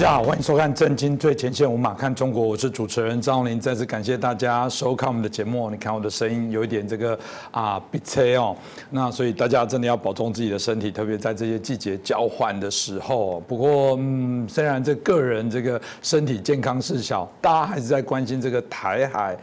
大家好，欢迎收看《震惊最前线》，我马看中国，我是主持人张林。再次感谢大家收看我们的节目。你看我的声音有一点这个啊鼻塞哦，那所以大家真的要保重自己的身体，特别在这些季节交换的时候。不过，嗯，虽然这个人这个身体健康事小，大家还是在关心这个台海。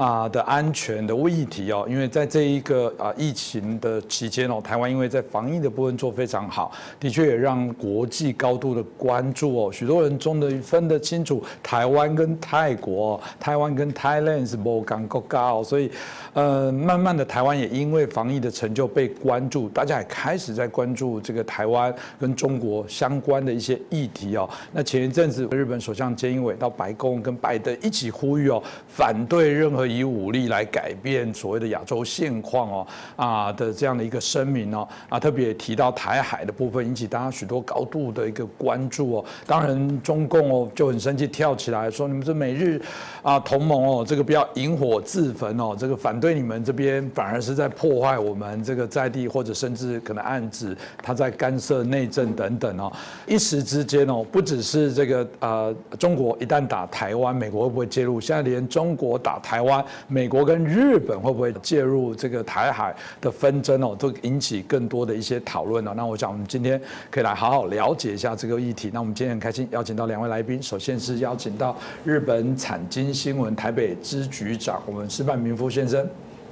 啊的安全的议题哦，因为在这一个啊疫情的期间哦，台湾因为在防疫的部分做非常好，的确也让国际高度的关注哦。许多人中的分得清楚台湾跟泰国，台湾跟 Thailand 是不干国家哦，所以呃，慢慢的台湾也因为防疫的成就被关注，大家也开始在关注这个台湾跟中国相关的一些议题哦。那前一阵子日本首相菅义伟到白宫跟拜登一起呼吁哦，反对任何。以武力来改变所谓的亚洲现况哦啊的这样的一个声明哦啊，特别提到台海的部分，引起大家许多高度的一个关注哦。当然，中共哦就很生气，跳起来说：“你们这美日啊同盟哦，这个不要引火自焚哦，这个反对你们这边反而是在破坏我们这个在地，或者甚至可能暗指他在干涉内政等等哦。一时之间哦，不只是这个呃中国一旦打台湾，美国会不会介入？现在连中国打台湾。美国跟日本会不会介入这个台海的纷争哦，都引起更多的一些讨论哦。那我想我们今天可以来好好了解一下这个议题。那我们今天很开心邀请到两位来宾，首先是邀请到日本产经新闻台北支局长我们石板明夫先生，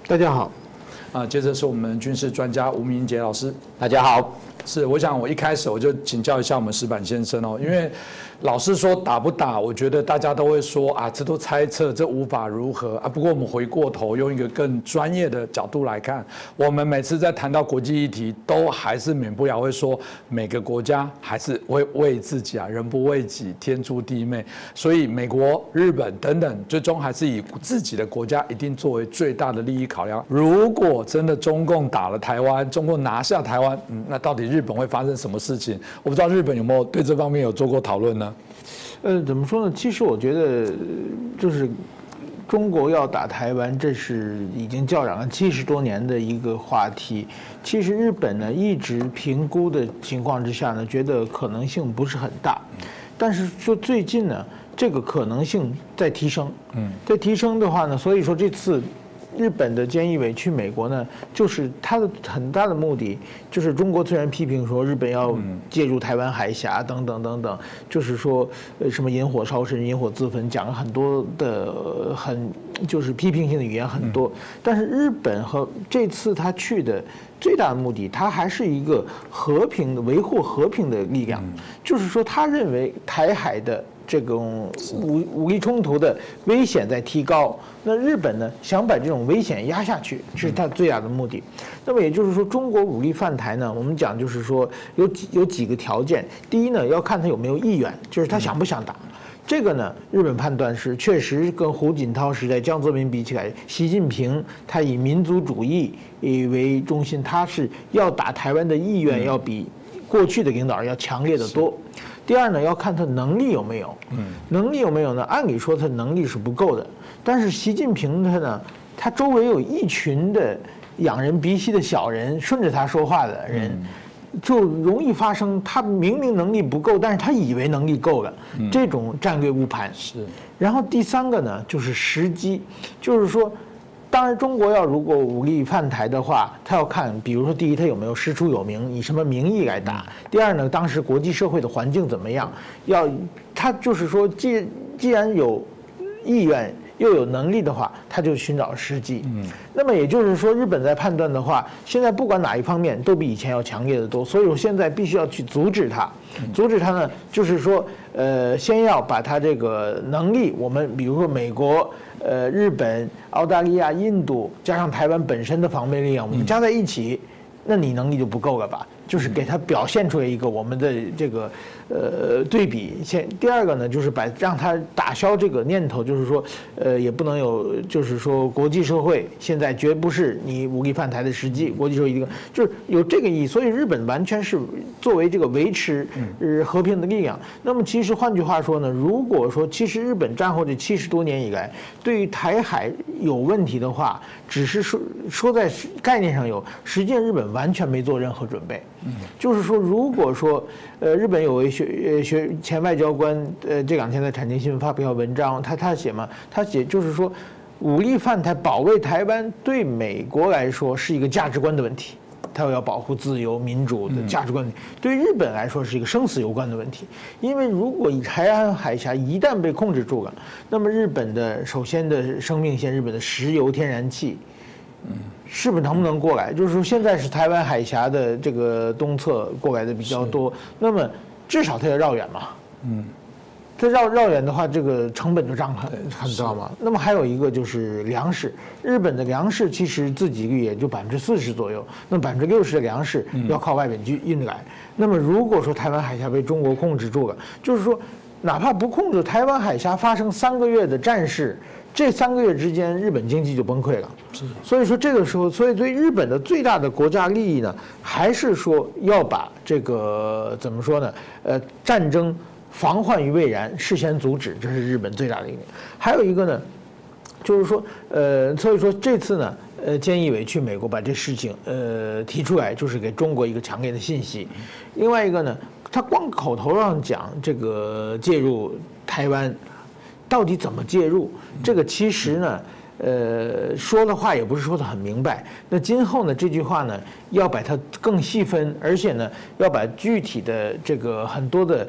大家好。啊，接着是我们军事专家吴明杰老师，大家好。是，我想我一开始我就请教一下我们石板先生哦，因为。老实说，打不打，我觉得大家都会说啊，这都猜测，这无法如何啊。不过我们回过头，用一个更专业的角度来看，我们每次在谈到国际议题，都还是免不了会说，每个国家还是会为自己啊，人不为己，天诛地灭。所以美国、日本等等，最终还是以自己的国家一定作为最大的利益考量。如果真的中共打了台湾，中共拿下台湾，嗯，那到底日本会发生什么事情？我不知道日本有没有对这方面有做过讨论呢？呃，怎么说呢？其实我觉得，就是中国要打台湾，这是已经叫嚷了七十多年的一个话题。其实日本呢，一直评估的情况之下呢，觉得可能性不是很大。但是说最近呢，这个可能性在提升。嗯，在提升的话呢，所以说这次。日本的菅义伟去美国呢，就是他的很大的目的，就是中国虽然批评说日本要介入台湾海峡等等等等，就是说呃什么引火烧身、引火自焚，讲了很多的很就是批评性的语言很多。但是日本和这次他去的最大的目的，他还是一个和平的维护和平的力量，就是说他认为台海的。这种武武力冲突的危险在提高，那日本呢想把这种危险压下去，是他最大的目的。那么也就是说，中国武力犯台呢，我们讲就是说有几有几个条件。第一呢，要看他有没有意愿，就是他想不想打。这个呢，日本判断是确实跟胡锦涛时代、江泽民比起来，习近平他以民族主义以为中心，他是要打台湾的意愿要比过去的领导人要强烈的多。第二呢，要看他能力有没有。嗯，能力有没有呢？按理说他能力是不够的。但是习近平他呢，他周围有一群的仰人鼻息的小人，顺着他说话的人，就容易发生他明明能力不够，但是他以为能力够了，这种战略误判。是。然后第三个呢，就是时机，就是说。当然，中国要如果武力犯台的话，他要看，比如说，第一，他有没有师出有名，以什么名义来打；第二呢，当时国际社会的环境怎么样？要他就是说，既既然有意愿又有能力的话，他就寻找时机。嗯，那么也就是说，日本在判断的话，现在不管哪一方面都比以前要强烈的多，所以我现在必须要去阻止他。阻止他呢，就是说，呃，先要把他这个能力，我们比如说美国。呃，日本、澳大利亚、印度加上台湾本身的防备力量，我们加在一起，那你能力就不够了吧？就是给他表现出来一个我们的这个。呃，对比先，第二个呢，就是把让他打消这个念头，就是说，呃，也不能有，就是说，国际社会现在绝不是你武力犯台的时机，国际社会一定就是有这个意义，所以日本完全是作为这个维持呃和平的力量。那么其实换句话说呢，如果说其实日本战后这七十多年以来，对于台海有问题的话，只是说说在概念上有，实际上日本完全没做任何准备。就是说，如果说呃，日本有位学呃学前外交官呃这两天在产经新闻发表文章，他他写嘛，他写就是说，武力犯台保卫台湾对美国来说是一个价值观的问题。他要保护自由民主的价值观，对日本来说是一个生死攸关的问题。因为如果以台湾海峡一旦被控制住了，那么日本的首先的生命线，日本的石油天然气，嗯，是不是能不能过来？就是说现在是台湾海峡的这个东侧过来的比较多，那么至少它要绕远嘛，嗯。它绕绕远的话，这个成本就涨很很高嘛。那么还有一个就是粮食，日本的粮食其实自给率也就百分之四十左右，那百分之六十的粮食要靠外面去运来。那么如果说台湾海峡被中国控制住了，就是说，哪怕不控制台湾海峡，发生三个月的战事，这三个月之间日本经济就崩溃了。是。所以说这个时候，所以对日本的最大的国家利益呢，还是说要把这个怎么说呢？呃，战争。防患于未然，事先阻止，这是日本最大的一点。还有一个呢，就是说，呃，所以说这次呢，呃，菅义伟去美国把这事情呃提出来，就是给中国一个强烈的信息。另外一个呢，他光口头上讲这个介入台湾，到底怎么介入？这个其实呢。呃，说的话也不是说的很明白。那今后呢，这句话呢，要把它更细分，而且呢，要把具体的这个很多的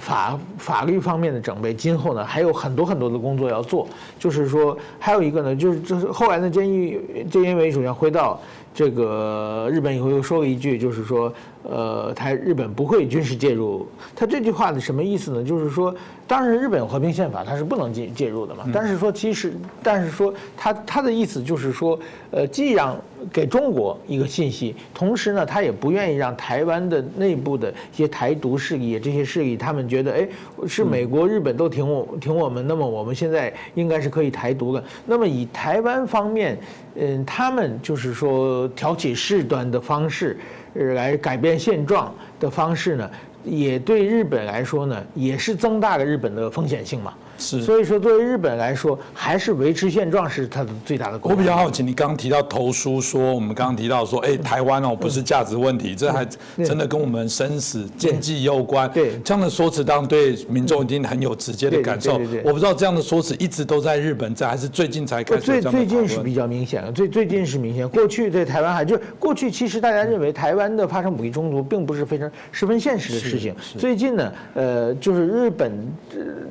法法律方面的准备，今后呢还有很多很多的工作要做。就是说，还有一个呢，就是就是后来呢，监狱监义伟首先回到这个日本以后，又说了一句，就是说。呃，他日本不会军事介入。他这句话的什么意思呢？就是说，当然日本有和平宪法，它是不能介介入的嘛。但是说，其实，但是说，他他的意思就是说，呃，既让给中国一个信息，同时呢，他也不愿意让台湾的内部的一些台独势力这些势力，他们觉得，哎，是美国、日本都挺我挺我们，那么我们现在应该是可以台独了。那么以台湾方面，嗯，他们就是说挑起事端的方式。来改变现状的方式呢，也对日本来说呢，也是增大了日本的风险性嘛。是，所以说，作为日本来说，还是维持现状是它的最大的。我比较好奇，你刚刚提到投书，说我们刚刚提到说，哎，台湾哦，不是价值问题，这还真的跟我们生死见计有关。对，这样的说辞当然对民众一定很有直接的感受。我不知道这样的说辞一直都在日本在，还是最近才开始。最最近是比较明显的，最最近是明显。过去在台湾还就过去，其实大家认为台湾的发生武力冲突并不是非常十分现实的事情。最近呢，呃，就是日本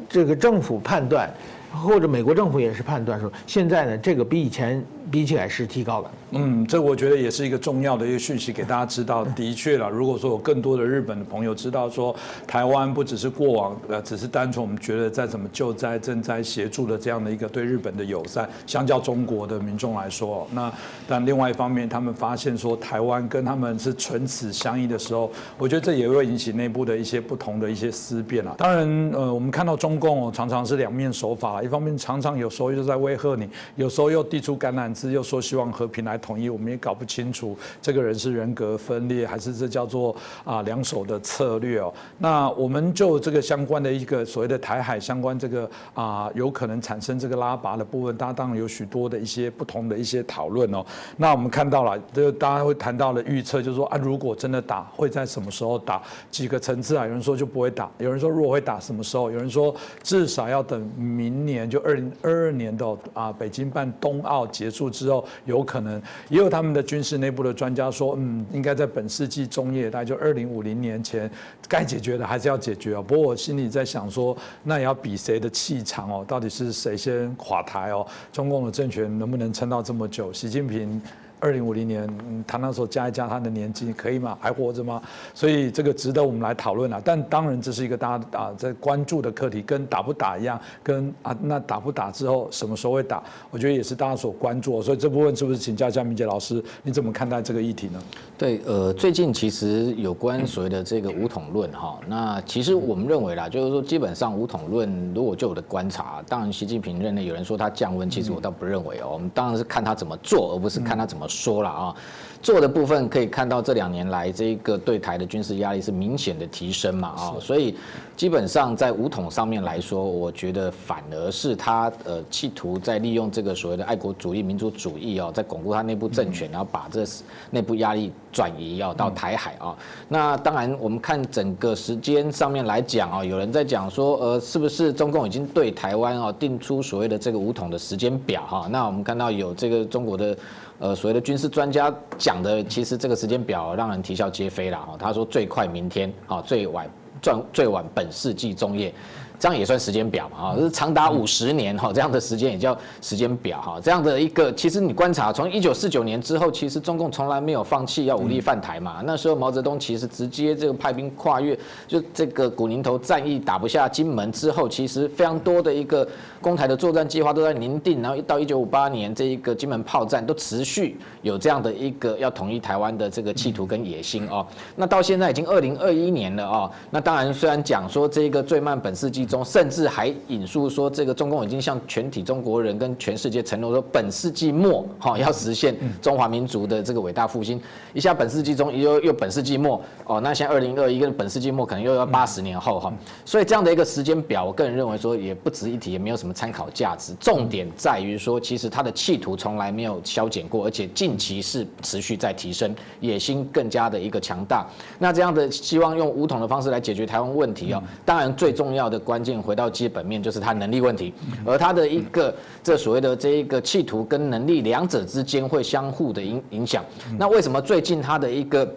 这个政府。判断，或者美国政府也是判断说，现在呢，这个比以前比起来是提高了。嗯，这我觉得也是一个重要的一个讯息，给大家知道。的确了，如果说有更多的日本的朋友知道说，台湾不只是过往呃，只是单纯我们觉得在怎么救灾、赈灾协助的这样的一个对日本的友善，相较中国的民众来说，那但另外一方面，他们发现说台湾跟他们是唇齿相依的时候，我觉得这也会引起内部的一些不同的一些思辨啊。当然，呃，我们看到中共哦，常常是两面手法，一方面常常有时候又在威吓你，有时候又递出橄榄枝，又说希望和平来。统一，我们也搞不清楚这个人是人格分裂，还是这叫做啊两手的策略哦。那我们就这个相关的一个所谓的台海相关这个啊有可能产生这个拉拔的部分，大家当然有许多的一些不同的一些讨论哦。那我们看到了，就大家会谈到了预测，就是说啊，如果真的打，会在什么时候打？几个层次啊？有人说就不会打，有人说如果会打什么时候？有人说至少要等明年，就二零二二年的啊北京办冬奥结束之后，有可能。也有他们的军事内部的专家说，嗯，应该在本世纪中叶，大概就二零五零年前，该解决的还是要解决啊。不过我心里在想说，那也要比谁的气场哦，到底是谁先垮台哦？中共的政权能不能撑到这么久？习近平。二零五零年，他那时候加一加他的年纪可以吗？还活着吗？所以这个值得我们来讨论啊。但当然这是一个大家啊在关注的课题，跟打不打一样，跟啊那打不打之后什么时候会打，我觉得也是大家所关注。所以这部分是不是请教一下明杰老师，你怎么看待这个议题呢？对，呃，最近其实有关所谓的这个五统论哈，那其实我们认为啦，就是说基本上五统论，如果就我的观察，当然习近平任内有人说他降温，其实我倒不认为哦，我们当然是看他怎么做，而不是看他怎么。说了啊，做的部分可以看到这两年来这个对台的军事压力是明显的提升嘛啊，所以基本上在武统上面来说，我觉得反而是他呃企图在利用这个所谓的爱国主义、民族主义哦，在巩固他内部政权，然后把这内部压力。转移哦到台海啊。那当然，我们看整个时间上面来讲啊，有人在讲说，呃，是不是中共已经对台湾啊定出所谓的这个武统的时间表哈？那我们看到有这个中国的呃所谓的军事专家讲的，其实这个时间表让人啼笑皆非了哈。他说最快明天啊，最晚最最晚本世纪中叶。这样也算时间表嘛？啊，是长达五十年哈，这样的时间也叫时间表哈。这样的一个，其实你观察，从一九四九年之后，其实中共从来没有放弃要武力犯台嘛。那时候毛泽东其实直接这个派兵跨越，就这个古宁头战役打不下金门之后，其实非常多的一个攻台的作战计划都在拟定，然后一到一九五八年这一个金门炮战都持续有这样的一个要统一台湾的这个企图跟野心哦。那到现在已经二零二一年了哦。那当然虽然讲说这个最慢本世纪。中甚至还引述说，这个中共已经向全体中国人跟全世界承诺说，本世纪末哈要实现中华民族的这个伟大复兴。一下本世纪中又又本世纪末哦，那现在二零二一跟本世纪末可能又要八十年后哈。所以这样的一个时间表，我个人认为说也不值一提，也没有什么参考价值。重点在于说，其实他的企图从来没有消减过，而且近期是持续在提升，野心更加的一个强大。那这样的希望用武统的方式来解决台湾问题哦，当然最重要的关。关键回到基本面，就是他能力问题，而他的一个这所谓的这一个企图跟能力两者之间会相互的影影响。那为什么最近他的一个？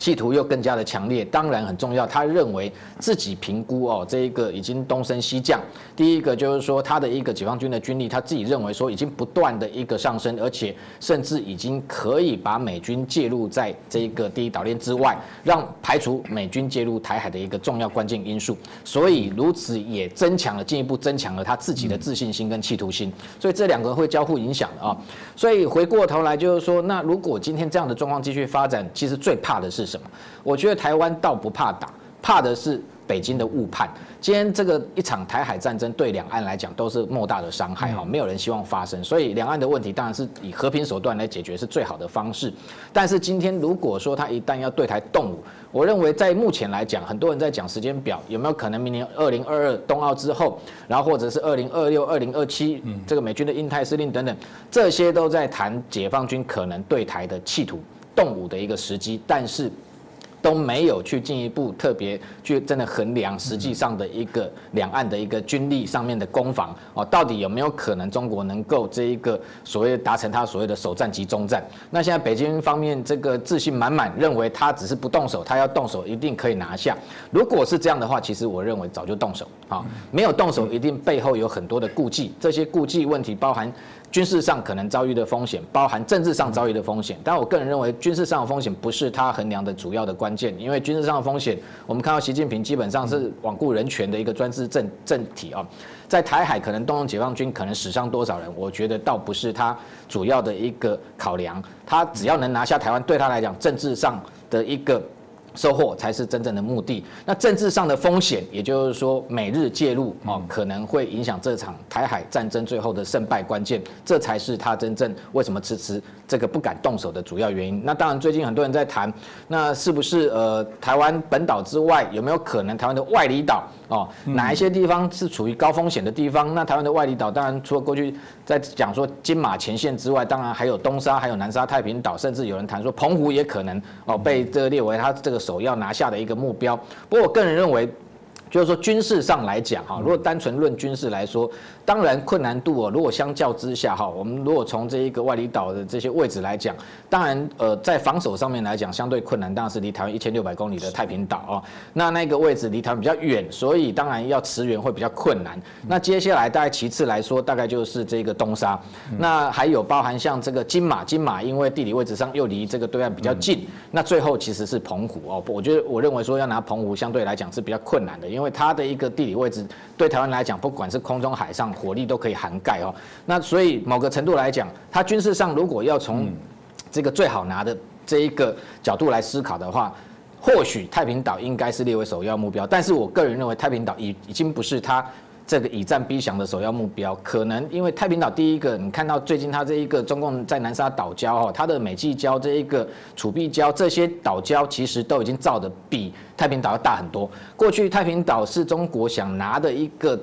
企图又更加的强烈，当然很重要。他认为自己评估哦，这一个已经东升西降。第一个就是说，他的一个解放军的军力，他自己认为说已经不断的一个上升，而且甚至已经可以把美军介入在这一个第一岛链之外，让排除美军介入台海的一个重要关键因素。所以如此也增强了进一步增强了他自己的自信心跟企图心。所以这两个会交互影响啊。所以回过头来就是说，那如果今天这样的状况继续发展，其实最怕的是。什么？我觉得台湾倒不怕打，怕的是北京的误判。今天这个一场台海战争对两岸来讲都是莫大的伤害哈，没有人希望发生。所以两岸的问题当然是以和平手段来解决是最好的方式。但是今天如果说他一旦要对台动武，我认为在目前来讲，很多人在讲时间表，有没有可能明年二零二二冬奥之后，然后或者是二零二六、二零二七这个美军的印太司令等等，这些都在谈解放军可能对台的企图。动武的一个时机，但是都没有去进一步特别去真的衡量实际上的一个两岸的一个军力上面的攻防哦，到底有没有可能中国能够这一个所谓达成他所谓的首战及中战？那现在北京方面这个自信满满，认为他只是不动手，他要动手一定可以拿下。如果是这样的话，其实我认为早就动手啊，没有动手一定背后有很多的顾忌，这些顾忌问题包含。军事上可能遭遇的风险，包含政治上遭遇的风险。但我个人认为，军事上的风险不是他衡量的主要的关键，因为军事上的风险，我们看到习近平基本上是罔顾人权的一个专制政政体啊，在台海可能动用解放军，可能死伤多少人，我觉得倒不是他主要的一个考量。他只要能拿下台湾，对他来讲，政治上的一个。收获才是真正的目的。那政治上的风险，也就是说美日介入哦，可能会影响这场台海战争最后的胜败关键。这才是他真正为什么迟迟这个不敢动手的主要原因。那当然，最近很多人在谈，那是不是呃台湾本岛之外有没有可能台湾的外离岛哦？哪一些地方是处于高风险的地方？那台湾的外离岛，当然除了过去在讲说金马前线之外，当然还有东沙、还有南沙、太平岛，甚至有人谈说澎湖也可能哦被这个列为他这个。首要拿下的一个目标，不过我个人认为，就是说军事上来讲，哈，如果单纯论军事来说。当然困难度哦，如果相较之下哈，我们如果从这一个外里岛的这些位置来讲，当然呃在防守上面来讲相对困难，当然是离台湾一千六百公里的太平岛哦，那那个位置离台湾比较远，所以当然要驰援会比较困难。那接下来大概其次来说，大概就是这个东沙，那还有包含像这个金马，金马因为地理位置上又离这个对岸比较近，那最后其实是澎湖哦，我觉得我认为说要拿澎湖相对来讲是比较困难的，因为它的一个地理位置对台湾来讲，不管是空中海上。火力都可以涵盖哦，那所以某个程度来讲，它军事上如果要从这个最好拿的这一个角度来思考的话，或许太平岛应该是列为首要目标。但是我个人认为，太平岛已已经不是它这个以战逼降的首要目标。可能因为太平岛第一个，你看到最近它这一个中共在南沙岛礁哈，它的美济礁这一个储币礁这些岛礁，其实都已经造的比太平岛要大很多。过去太平岛是中国想拿的一个。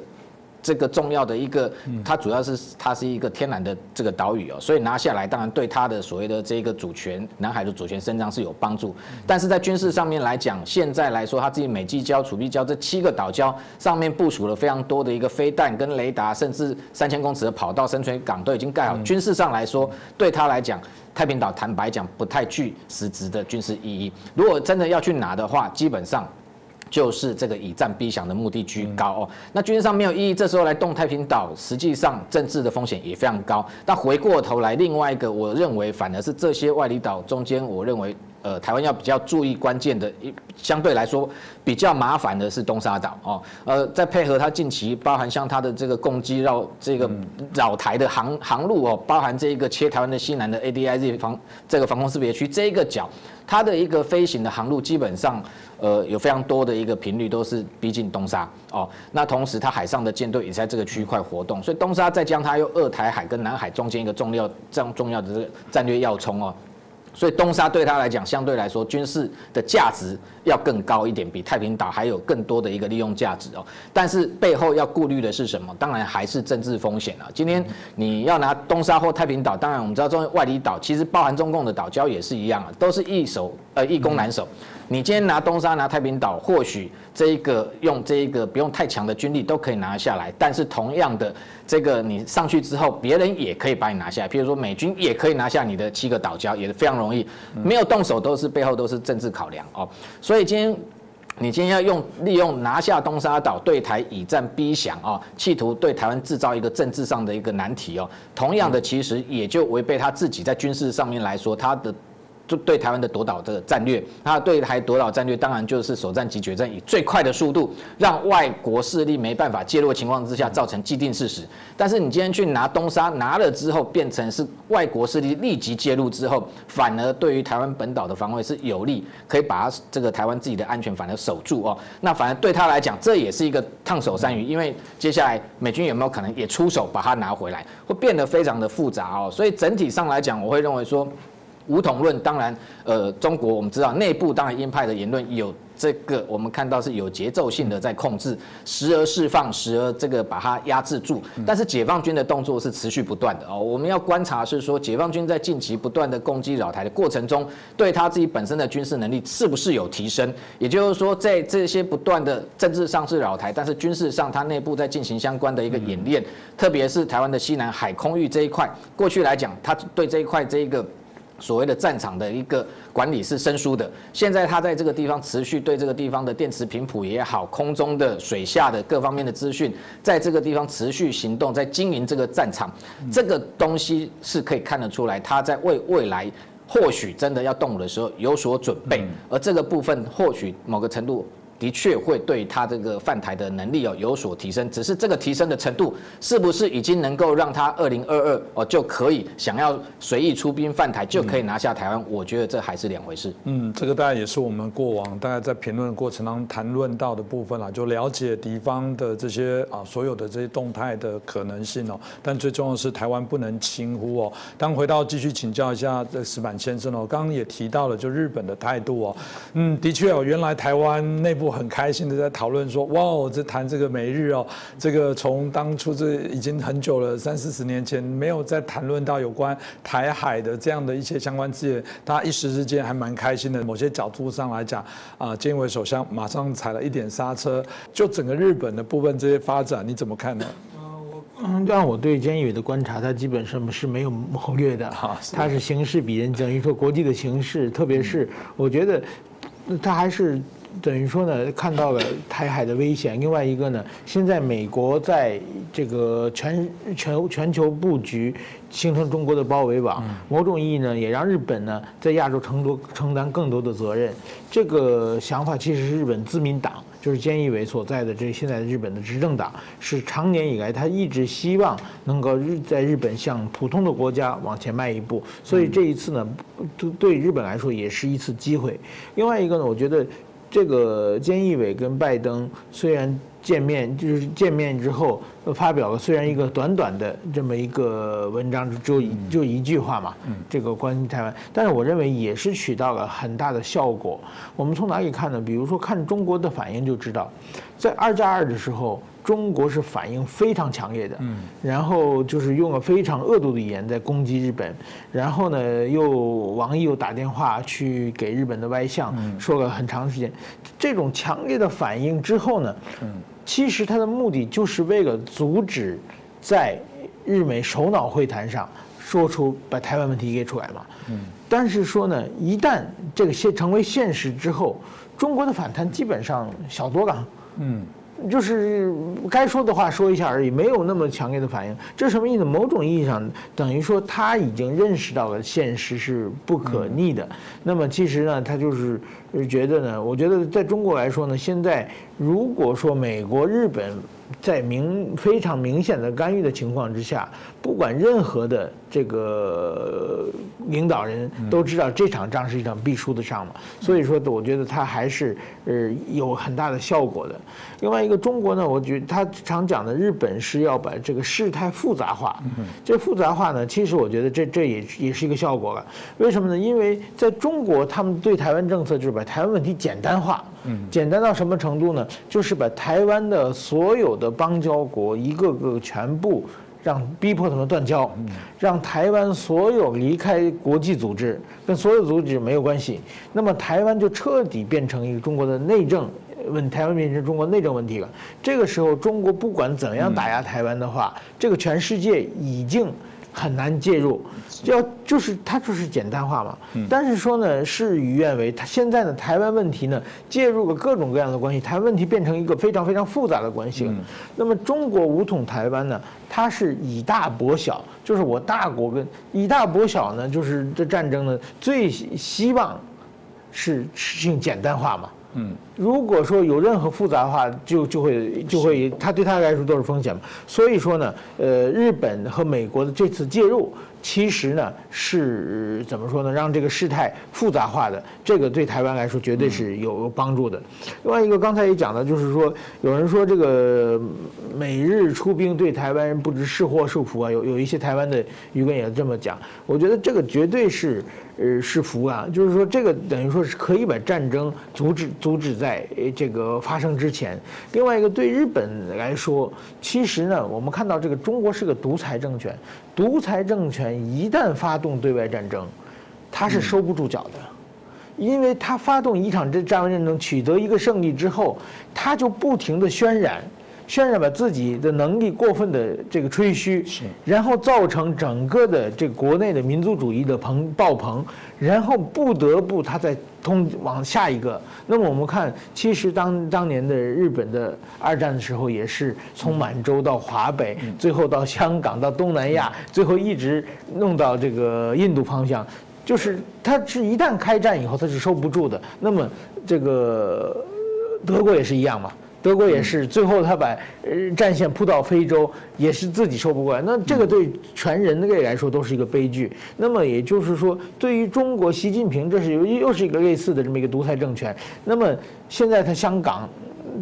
这个重要的一个，它主要是它是一个天然的这个岛屿哦，所以拿下来当然对它的所谓的这个主权，南海的主权伸张是有帮助。但是在军事上面来讲，现在来说，它自己美济礁、楚碧礁这七个岛礁上面部署了非常多的一个飞弹跟雷达，甚至三千公尺的跑道、生存港都已经盖好。军事上来说，对它来讲。太平岛坦白讲不太具实质的军事意义。如果真的要去拿的话，基本上就是这个以战逼降的目的居高哦。那军事上没有意义，这时候来动太平岛，实际上政治的风险也非常高。但回过头来，另外一个我认为反而是这些外离岛中间，我认为。呃，台湾要比较注意关键的，一相对来说比较麻烦的是东沙岛哦。呃，再配合它近期包含像它的这个攻击绕这个绕台的航航路哦，包含这一个切台湾的西南的 ADIZ 防这个防空识别区这一个角，它的一个飞行的航路基本上呃有非常多的一个频率都是逼近东沙哦。那同时它海上的舰队也在这个区块活动，所以东沙再将它又二台海跟南海中间一个重要这样重要的这个战略要冲哦。所以东沙对他来讲，相对来说军事的价值要更高一点，比太平岛还有更多的一个利用价值哦。但是背后要顾虑的是什么？当然还是政治风险啊。今天你要拿东沙或太平岛，当然我们知道中外离岛其实包含中共的岛礁也是一样啊，都是易守呃易攻难守。你今天拿东沙拿太平岛，或许这一个用这一个不用太强的军力都可以拿下来，但是同样的这个你上去之后，别人也可以把你拿下来。譬如说美军也可以拿下你的七个岛礁，也是非常容易。没有动手都是背后都是政治考量哦。所以今天你今天要用利用拿下东沙岛对台以战逼降啊，企图对台湾制造一个政治上的一个难题哦。同样的，其实也就违背他自己在军事上面来说他的。就对台湾的夺岛的战略，那对台夺岛战略当然就是首战即决战，以最快的速度让外国势力没办法介入的情况之下，造成既定事实。但是你今天去拿东沙拿了之后，变成是外国势力立即介入之后，反而对于台湾本岛的防卫是有利，可以把这个台湾自己的安全反而守住哦。那反而对他来讲，这也是一个烫手山芋，因为接下来美军有没有可能也出手把它拿回来，会变得非常的复杂哦。所以整体上来讲，我会认为说。武统论当然，呃，中国我们知道内部当然鹰派的言论有这个，我们看到是有节奏性的在控制，时而释放，时而这个把它压制住。但是解放军的动作是持续不断的哦。我们要观察是说，解放军在近期不断的攻击扰台的过程中，对他自己本身的军事能力是不是有提升？也就是说，在这些不断的政治上是扰台，但是军事上它内部在进行相关的一个演练，特别是台湾的西南海空域这一块，过去来讲，它对这一块这一个。所谓的战场的一个管理是生疏的，现在他在这个地方持续对这个地方的电磁频谱也好，空中的、水下的各方面的资讯，在这个地方持续行动，在经营这个战场，这个东西是可以看得出来，他在为未来或许真的要动武的时候有所准备，而这个部分或许某个程度。的确会对他这个犯台的能力哦有所提升，只是这个提升的程度是不是已经能够让他二零二二哦就可以想要随意出兵犯台就可以拿下台湾？我觉得这还是两回事。嗯，这个大概也是我们过往大概在评论过程当中谈论到的部分啦，就了解敌方的这些啊所有的这些动态的可能性哦。但最重要的是台湾不能轻忽哦。当回到继续请教一下这石板先生哦，刚刚也提到了就日本的态度哦，嗯，的确哦，原来台湾内部。我很开心的在讨论说，哇哦，这谈这个美日哦，这个从当初这已经很久了，三四十年前没有再谈论到有关台海的这样的一些相关资源，他一时之间还蛮开心的。某些角度上来讲，啊，菅义伟首相马上踩了一点刹车。就整个日本的部分这些发展，你怎么看呢？嗯，按我对菅义伟的观察，他基本上是没有谋略的哈，他是形势比人等于说国际的形势，特别是我觉得他还是。等于说呢，看到了台海的危险。另外一个呢，现在美国在这个全全全球布局，形成中国的包围网。某种意义呢，也让日本呢在亚洲承多承担更多的责任。这个想法其实是日本自民党，就是菅义伟所在的这现在的日本的执政党，是常年以来他一直希望能够日在日本向普通的国家往前迈一步。所以这一次呢，对对日本来说也是一次机会。另外一个呢，我觉得。这个菅义伟跟拜登虽然见面，就是见面之后发表了虽然一个短短的这么一个文章，就就一句话嘛，这个关于台湾，但是我认为也是起到了很大的效果。我们从哪里看呢？比如说看中国的反应就知道，在二加二的时候。中国是反应非常强烈的，嗯，然后就是用了非常恶毒的语言在攻击日本，然后呢，又王毅又打电话去给日本的外相说了很长时间，这种强烈的反应之后呢，嗯，其实他的目的就是为了阻止在日美首脑会谈上说出把台湾问题给出来嘛，嗯，但是说呢，一旦这个现成为现实之后，中国的反弹基本上小多了，嗯。就是该说的话说一下而已，没有那么强烈的反应。这什么意思？某种意义上等于说他已经认识到了现实是不可逆的。那么其实呢，他就是觉得呢，我觉得在中国来说呢，现在如果说美国、日本。在明非常明显的干预的情况之下，不管任何的这个领导人都知道这场仗是一场必输的仗嘛，所以说我觉得他还是呃有很大的效果的。另外一个中国呢，我觉得他常讲的日本是要把这个事态复杂化，这复杂化呢，其实我觉得这这也也是一个效果了。为什么呢？因为在中国，他们对台湾政策就是把台湾问题简单化。简单到什么程度呢？就是把台湾的所有的邦交国一个个全部让逼迫他们断交，让台湾所有离开国际组织，跟所有组织没有关系。那么台湾就彻底变成一个中国的内政问，台湾变成中国内政问题了。这个时候，中国不管怎样打压台湾的话，这个全世界已经。很难介入，要就是它就是简单化嘛。但是说呢，事与愿违，它现在呢，台湾问题呢，介入了各种各样的关系，台湾问题变成一个非常非常复杂的关系了。那么中国武统台湾呢，它是以大博小，就是我大国跟以大博小呢，就是这战争呢，最希望是事情简单化嘛。嗯，如果说有任何复杂化，就就会就会，他对他来说都是风险嘛。所以说呢，呃，日本和美国的这次介入。其实呢，是怎么说呢？让这个事态复杂化的，这个对台湾来说绝对是有帮助的。另外一个，刚才也讲了，就是说，有人说这个美日出兵对台湾人不知是祸是福啊。有有一些台湾的舆论也这么讲。我觉得这个绝对是呃是福啊，就是说这个等于说是可以把战争阻止阻止在这个发生之前。另外一个，对日本来说，其实呢，我们看到这个中国是个独裁政权。独裁政权一旦发动对外战争，他是收不住脚的，因为他发动一场这战外战争，取得一个胜利之后，他就不停的渲染，渲染把自己的能力过分的这个吹嘘，然后造成整个的这国内的民族主义的膨爆棚，然后不得不他在。通往下一个，那么我们看，其实当当年的日本的二战的时候，也是从满洲到华北，最后到香港，到东南亚，最后一直弄到这个印度方向，就是它是一旦开战以后，它是收不住的。那么这个德国也是一样嘛。德国也是，最后他把呃战线铺到非洲，也是自己收不过来。那这个对全人类来说都是一个悲剧。那么也就是说，对于中国习近平，这是又又是一个类似的这么一个独裁政权。那么现在他香港，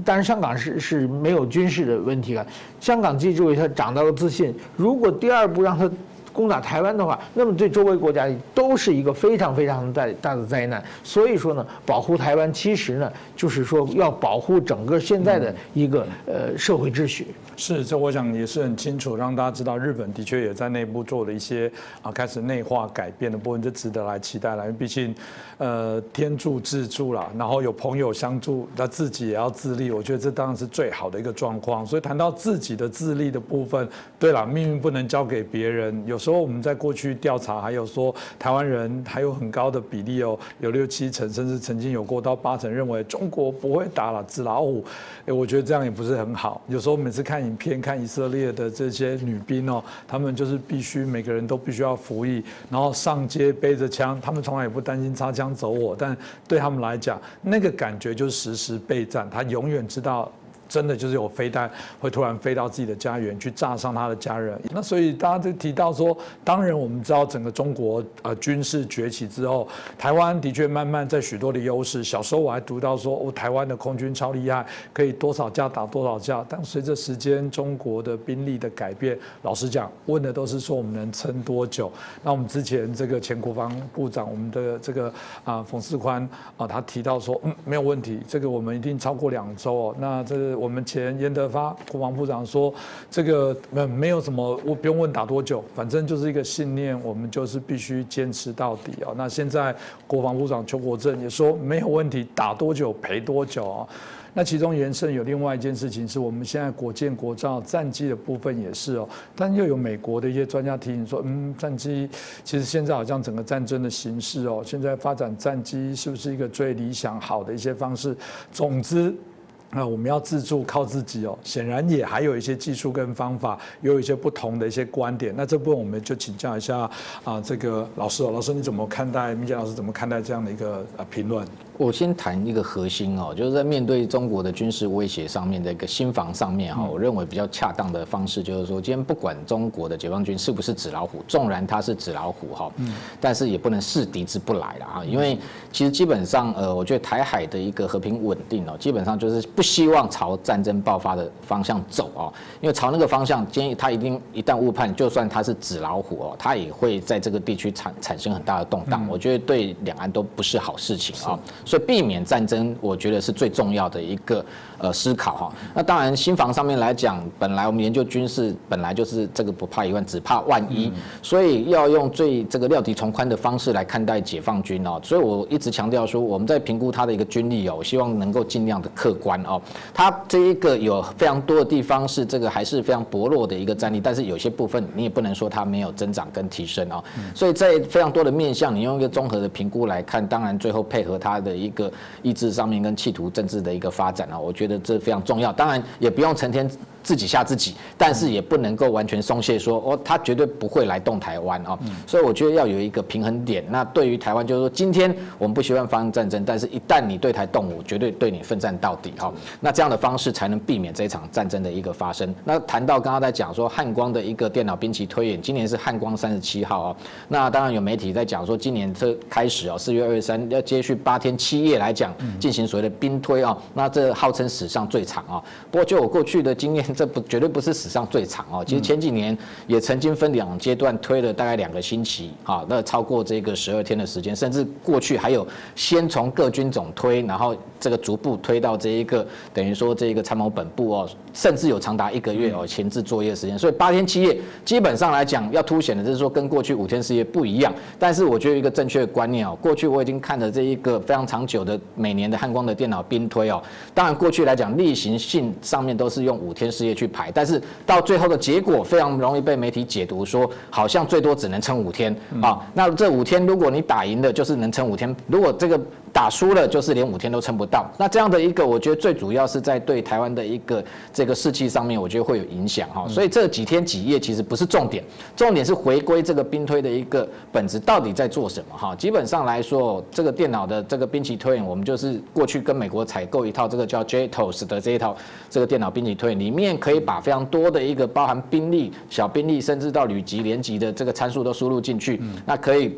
当然香港是是没有军事的问题了。香港记住他长到了自信。如果第二步让他。攻打台湾的话，那么对周围国家都是一个非常非常大大的灾难。所以说呢，保护台湾其实呢，就是说要保护整个现在的一个呃社会秩序。是，这我想也是很清楚，让大家知道日本的确也在内部做了一些啊开始内化改变的部分，就值得来期待了。因为毕竟，呃，天助自助啦，然后有朋友相助，那自己也要自立，我觉得这当然是最好的一个状况。所以谈到自己的自立的部分，对了，命运不能交给别人。有时候我们在过去调查，还有说台湾人还有很高的比例哦，有六七成，甚至曾经有过到八成认为中国不会打了纸老虎。哎，我觉得这样也不是很好。有时候每次看。影片看以色列的这些女兵哦，他们就是必须每个人都必须要服役，然后上街背着枪，他们从来也不担心擦枪走火，但对他们来讲，那个感觉就是时时备战，他永远知道。真的就是有飞弹会突然飞到自己的家园去炸伤他的家人，那所以大家就提到说，当然我们知道整个中国呃军事崛起之后，台湾的确慢慢在许多的优势。小时候我还读到说，哦，台湾的空军超厉害，可以多少架打多少架。但随着时间中国的兵力的改变，老实讲，问的都是说我们能撑多久。那我们之前这个前国防部长，我们的这个啊冯世宽啊，他提到说，嗯，没有问题，这个我们一定超过两周哦。那这个我们前严德发国防部长说，这个没没有什么，我不用问打多久，反正就是一个信念，我们就是必须坚持到底啊。那现在国防部长邱国正也说没有问题，打多久赔多久啊。那其中延伸有另外一件事情，是我们现在国建国造战机的部分也是哦，但又有美国的一些专家提醒说，嗯，战机其实现在好像整个战争的形势哦，现在发展战机是不是一个最理想好的一些方式？总之。那我们要自助靠自己哦，显然也还有一些技术跟方法，有一些不同的一些观点。那这部分我们就请教一下啊，这个老师哦，老师你怎么看待？米杰老师怎么看待这样的一个呃评论？我先谈一个核心哦，就是在面对中国的军事威胁上面的一个新防上面哈，我认为比较恰当的方式就是说，今天不管中国的解放军是不是纸老虎，纵然它是纸老虎哈，嗯，但是也不能视敌之不来了啊，因为其实基本上呃，我觉得台海的一个和平稳定哦，基本上就是不希望朝战争爆发的方向走哦，因为朝那个方向，建议他一定一旦误判，就算他是纸老虎哦，他也会在这个地区产产生很大的动荡，我觉得对两岸都不是好事情啊。所以避免战争，我觉得是最重要的一个呃思考哈。那当然，新房上面来讲，本来我们研究军事本来就是这个不怕一万，只怕万一，所以要用最这个料敌从宽的方式来看待解放军哦。所以我一直强调说，我们在评估他的一个军力哦，希望能够尽量的客观哦。它这一个有非常多的地方是这个还是非常薄弱的一个战力，但是有些部分你也不能说它没有增长跟提升哦。所以在非常多的面向，你用一个综合的评估来看，当然最后配合它的。一个意志上面跟企图政治的一个发展啊，我觉得这非常重要。当然也不用成天。自己吓自己，但是也不能够完全松懈，说哦，他绝对不会来动台湾啊。所以我觉得要有一个平衡点。那对于台湾，就是说，今天我们不希望发生战争，但是一旦你对台动武，绝对对你奋战到底哈。那这样的方式才能避免这一场战争的一个发生。那谈到刚刚在讲说汉光的一个电脑兵棋推演，今年是汉光三十七号啊。那当然有媒体在讲说，今年这开始哦，四月二十三要接续八天七夜来讲进行所谓的兵推啊。那这号称史上最长啊。不过就我过去的经验。这不绝对不是史上最长哦，其实前几年也曾经分两阶段推了大概两个星期，啊，那超过这个十二天的时间，甚至过去还有先从各军种推，然后这个逐步推到这一个等于说这一个参谋本部哦，甚至有长达一个月哦前置作业时间，所以八天七夜基本上来讲要凸显的就是说跟过去五天四夜不一样，但是我觉得一个正确的观念哦，过去我已经看了这一个非常长久的每年的汉光的电脑兵推哦，当然过去来讲例行性上面都是用五天四。去排，但是到最后的结果非常容易被媒体解读说，好像最多只能撑五天啊。那这五天如果你打赢的，就是能撑五天；如果这个打输了，就是连五天都撑不到。那这样的一个，我觉得最主要是在对台湾的一个这个士气上面，我觉得会有影响哈。所以这几天几夜其实不是重点，重点是回归这个兵推的一个本质到底在做什么哈。基本上来说，这个电脑的这个兵棋推演，我们就是过去跟美国采购一套这个叫 JTOS 的这一套这个电脑兵棋推演里面。可以把非常多的一个包含兵力、小兵力，甚至到旅级、连级的这个参数都输入进去，那可以。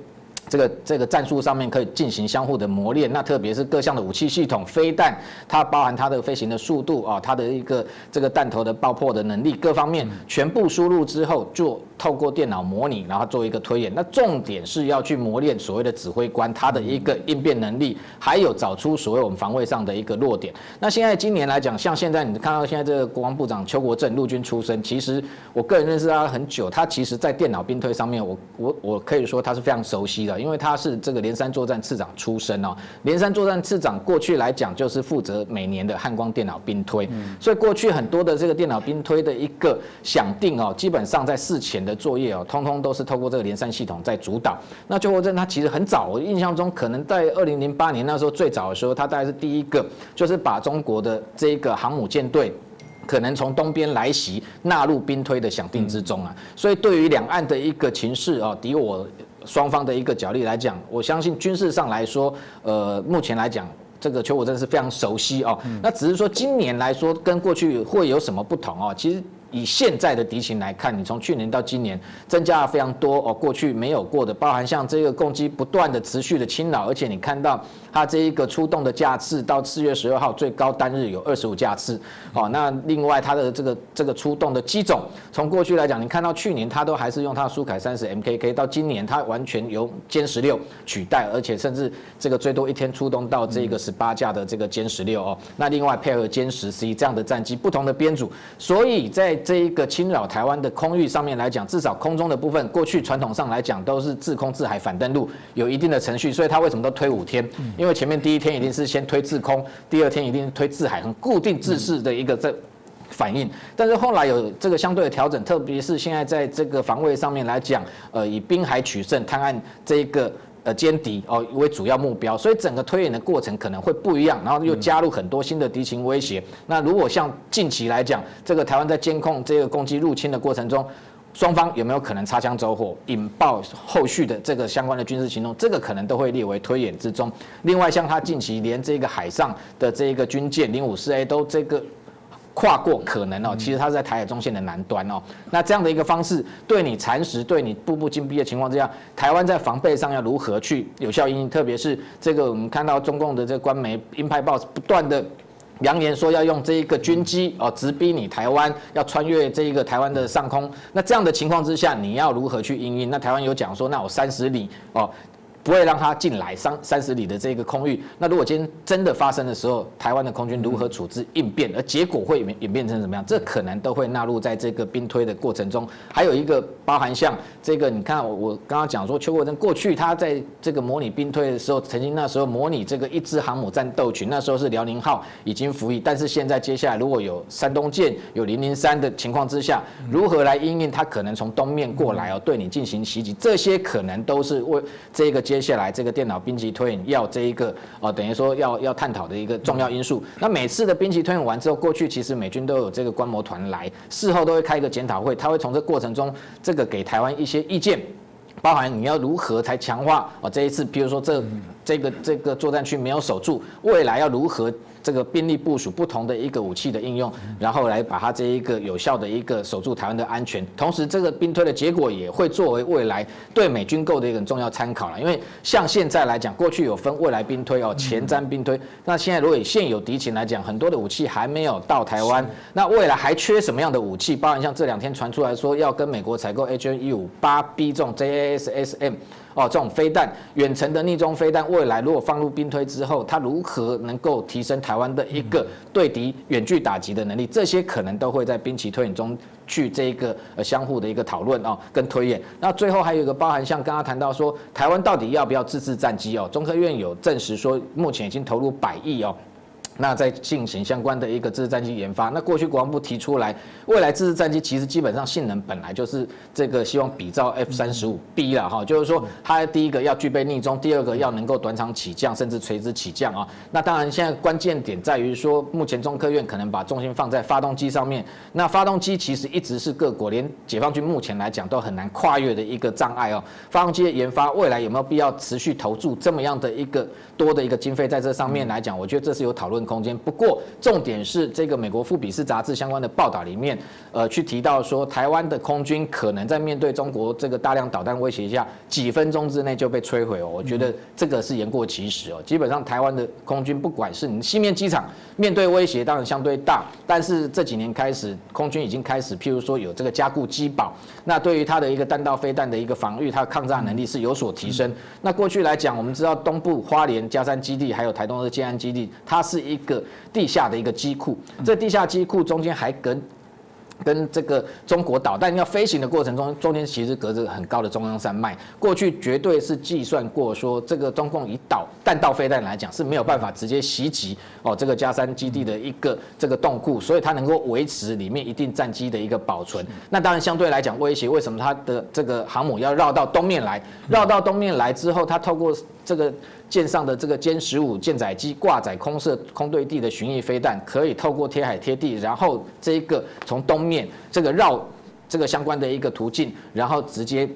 这个这个战术上面可以进行相互的磨练，那特别是各项的武器系统、飞弹，它包含它的飞行的速度啊，它的一个这个弹头的爆破的能力，各方面全部输入之后，就透过电脑模拟，然后做一个推演。那重点是要去磨练所谓的指挥官他的一个应变能力，还有找出所谓我们防卫上的一个弱点。那现在今年来讲，像现在你看到现在这个国防部长邱国正陆军出身，其实我个人认识他很久，他其实在电脑兵推上面，我我我可以说他是非常熟悉的。因为他是这个连山作战次长出身哦，连山作战次长过去来讲就是负责每年的汉光电脑兵推，所以过去很多的这个电脑兵推的一个想定哦，基本上在事前的作业哦，通通都是透过这个连山系统在主导。那邱国正他其实很早，我印象中可能在二零零八年那时候最早的时候，他大概是第一个，就是把中国的这个航母舰队可能从东边来袭纳入兵推的想定之中啊。所以对于两岸的一个情势啊，敌我。双方的一个角力来讲，我相信军事上来说，呃，目前来讲，这个邱国正是非常熟悉哦。那只是说今年来说，跟过去会有什么不同哦？其实以现在的敌情来看，你从去年到今年增加了非常多哦，过去没有过的，包含像这个攻击不断的持续的侵扰，而且你看到它这一个出动的架次到四月十二号最高单日有二十五架次，哦，那另外它的这个这个出动的机种，从过去来讲，你看到去年它都还是用它的苏凯三十 MKK，到今年它完全由歼十六取代，而且甚至这个最多一天出动到这个十八架的这个歼十六哦，那另外配合歼十 C 这样的战机，不同的编组，所以在这一个侵扰台湾的空域上面来讲，至少空中的部分，过去传统上来讲都是自空自海反登陆，有一定的程序，所以它为什么都推五天？因为前面第一天一定是先推自空，第二天一定是推自海，很固定制式的一个这反应。但是后来有这个相对的调整，特别是现在在这个防卫上面来讲，呃，以滨海取胜、探案这一个。呃，歼敌哦为主要目标，所以整个推演的过程可能会不一样，然后又加入很多新的敌情威胁。那如果像近期来讲，这个台湾在监控这个攻击入侵的过程中，双方有没有可能擦枪走火，引爆后续的这个相关的军事行动，这个可能都会列为推演之中。另外，像他近期连这个海上的这个军舰零五四 A 都这个。跨过可能哦，其实它是在台海中线的南端哦。那这样的一个方式，对你蚕食、对你步步紧逼的情况之下，台湾在防备上要如何去有效应？特别是这个我们看到中共的这个官媒《鹰派报》不断的扬言说要用这一个军机哦，直逼你台湾，要穿越这一个台湾的上空。那这样的情况之下，你要如何去应应？那台湾有讲说，那我三十里哦。不会让他进来三三十里的这个空域。那如果今天真的发生的时候，台湾的空军如何处置应变？而结果会演演变成怎么样？这可能都会纳入在这个兵推的过程中。还有一个包含像这个，你看我我刚刚讲说邱国正过去他在这个模拟兵推的时候，曾经那时候模拟这个一支航母战斗群，那时候是辽宁号已经服役，但是现在接下来如果有山东舰有零零三的情况之下，如何来应应？他可能从东面过来哦，对你进行袭击，这些可能都是为这个接。接下来这个电脑兵棋推演要这一个哦，等于说要要探讨的一个重要因素。那每次的兵棋推演完之后，过去其实美军都有这个观摩团来，事后都会开一个检讨会，他会从这过程中这个给台湾一些意见，包含你要如何才强化哦这一次，比如说这这个这个作战区没有守住，未来要如何？这个兵力部署不同的一个武器的应用，然后来把它这一个有效的一个守住台湾的安全。同时，这个兵推的结果也会作为未来对美军购的一个重要参考了。因为像现在来讲，过去有分未来兵推哦，前瞻兵推。那现在如果以现有敌情来讲，很多的武器还没有到台湾，那未来还缺什么样的武器？包含像这两天传出来说要跟美国采购 H N 一五八 B 这种 J A S S M。哦，这种飞弹，远程的逆中飞弹，未来如果放入兵推之后，它如何能够提升台湾的一个对敌远距打击的能力？这些可能都会在兵棋推演中去这一个呃相互的一个讨论哦，跟推演。那最后还有一个包含像刚刚谈到说，台湾到底要不要自制战机哦？中科院有证实说，目前已经投入百亿哦。那在进行相关的一个自制战机研发，那过去国防部提出来，未来自制战机其实基本上性能本来就是这个希望比照 F 三十五 B 了哈，就是说它第一个要具备逆中，第二个要能够短场起降，甚至垂直起降啊。那当然现在关键点在于说，目前中科院可能把重心放在发动机上面，那发动机其实一直是各国连解放军目前来讲都很难跨越的一个障碍哦。发动机的研发未来有没有必要持续投注这么样的一个多的一个经费在这上面来讲，我觉得这是有讨论。空间。不过，重点是这个美国《富比士》杂志相关的报道里面，呃，去提到说，台湾的空军可能在面对中国这个大量导弹威胁下，几分钟之内就被摧毁哦。我觉得这个是言过其实哦。基本上，台湾的空军不管是你西面机场面对威胁当然相对大，但是这几年开始，空军已经开始，譬如说有这个加固机堡，那对于它的一个弹道飞弹的一个防御，它的抗炸能力是有所提升。那过去来讲，我们知道东部花莲加山基地，还有台东的建安基地，它是一个地下的一个机库，这地下机库中间还跟跟这个中国导弹要飞行的过程中，中间其实隔着很高的中央山脉。过去绝对是计算过，说这个中共以导弹道飞弹来讲是没有办法直接袭击哦这个加山基地的一个这个洞库，所以它能够维持里面一定战机的一个保存。那当然相对来讲威胁，为什么它的这个航母要绕到东面来？绕到东面来之后，它透过这个。舰上的这个歼十五舰载机挂载空射空对地的巡弋飞弹，可以透过贴海贴地，然后这一个从东面这个绕这个相关的一个途径，然后直接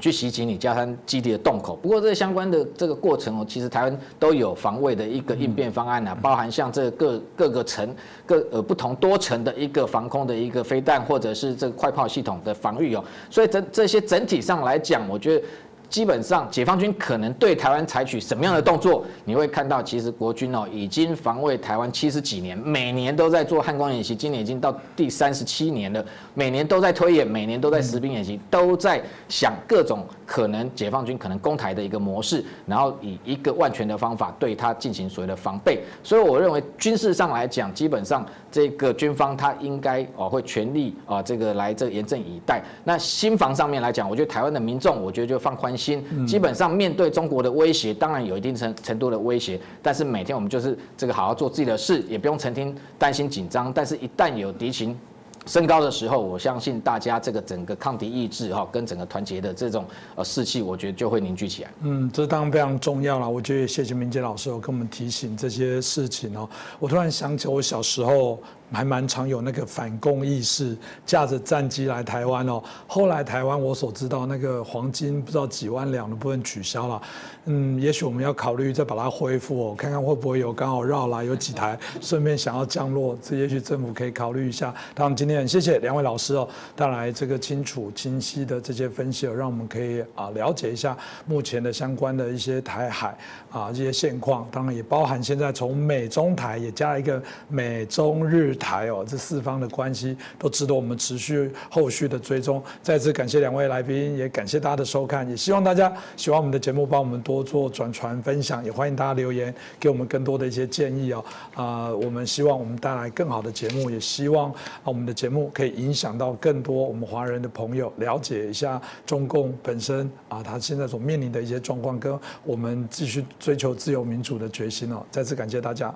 去袭击你加山基地的洞口。不过这相关的这个过程哦，其实台湾都有防卫的一个应变方案啊，包含像这各各个层各呃不同多层的一个防空的一个飞弹，或者是这个快炮系统的防御哦。所以整这些整体上来讲，我觉得。基本上，解放军可能对台湾采取什么样的动作？你会看到，其实国军哦已经防卫台湾七十几年，每年都在做汉光演习，今年已经到第三十七年了，每年都在推演，每年都在实兵演习，都在想各种可能解放军可能攻台的一个模式，然后以一个万全的方法对它进行所谓的防备。所以我认为军事上来讲，基本上这个军方他应该哦会全力啊这个来这严阵以待。那新防上面来讲，我觉得台湾的民众，我觉得就放宽。心基本上面对中国的威胁，当然有一定程程度的威胁，但是每天我们就是这个好好做自己的事，也不用成天担心紧张。但是，一旦有敌情升高的时候，我相信大家这个整个抗敌意志哈，跟整个团结的这种呃士气，我觉得就会凝聚起来。嗯，这当然非常重要了。我觉得谢谢明杰老师有跟我们提醒这些事情哦。我突然想起我小时候。还蛮常有那个反共意识，驾着战机来台湾哦。后来台湾我所知道那个黄金不知道几万两的部分取消了，嗯，也许我们要考虑再把它恢复哦，看看会不会有刚好绕来有几台，顺便想要降落，这也许政府可以考虑一下。当然今天很谢谢两位老师哦，带来这个清楚清晰的这些分析哦，让我们可以啊了解一下目前的相关的一些台海啊这些现况，当然也包含现在从美中台也加了一个美中日。台哦，这四方的关系都值得我们持续后续的追踪。再次感谢两位来宾，也感谢大家的收看，也希望大家喜欢我们的节目，帮我们多做转传分享，也欢迎大家留言给我们更多的一些建议哦。啊，我们希望我们带来更好的节目，也希望啊我们的节目可以影响到更多我们华人的朋友，了解一下中共本身啊，他现在所面临的一些状况，跟我们继续追求自由民主的决心哦。再次感谢大家。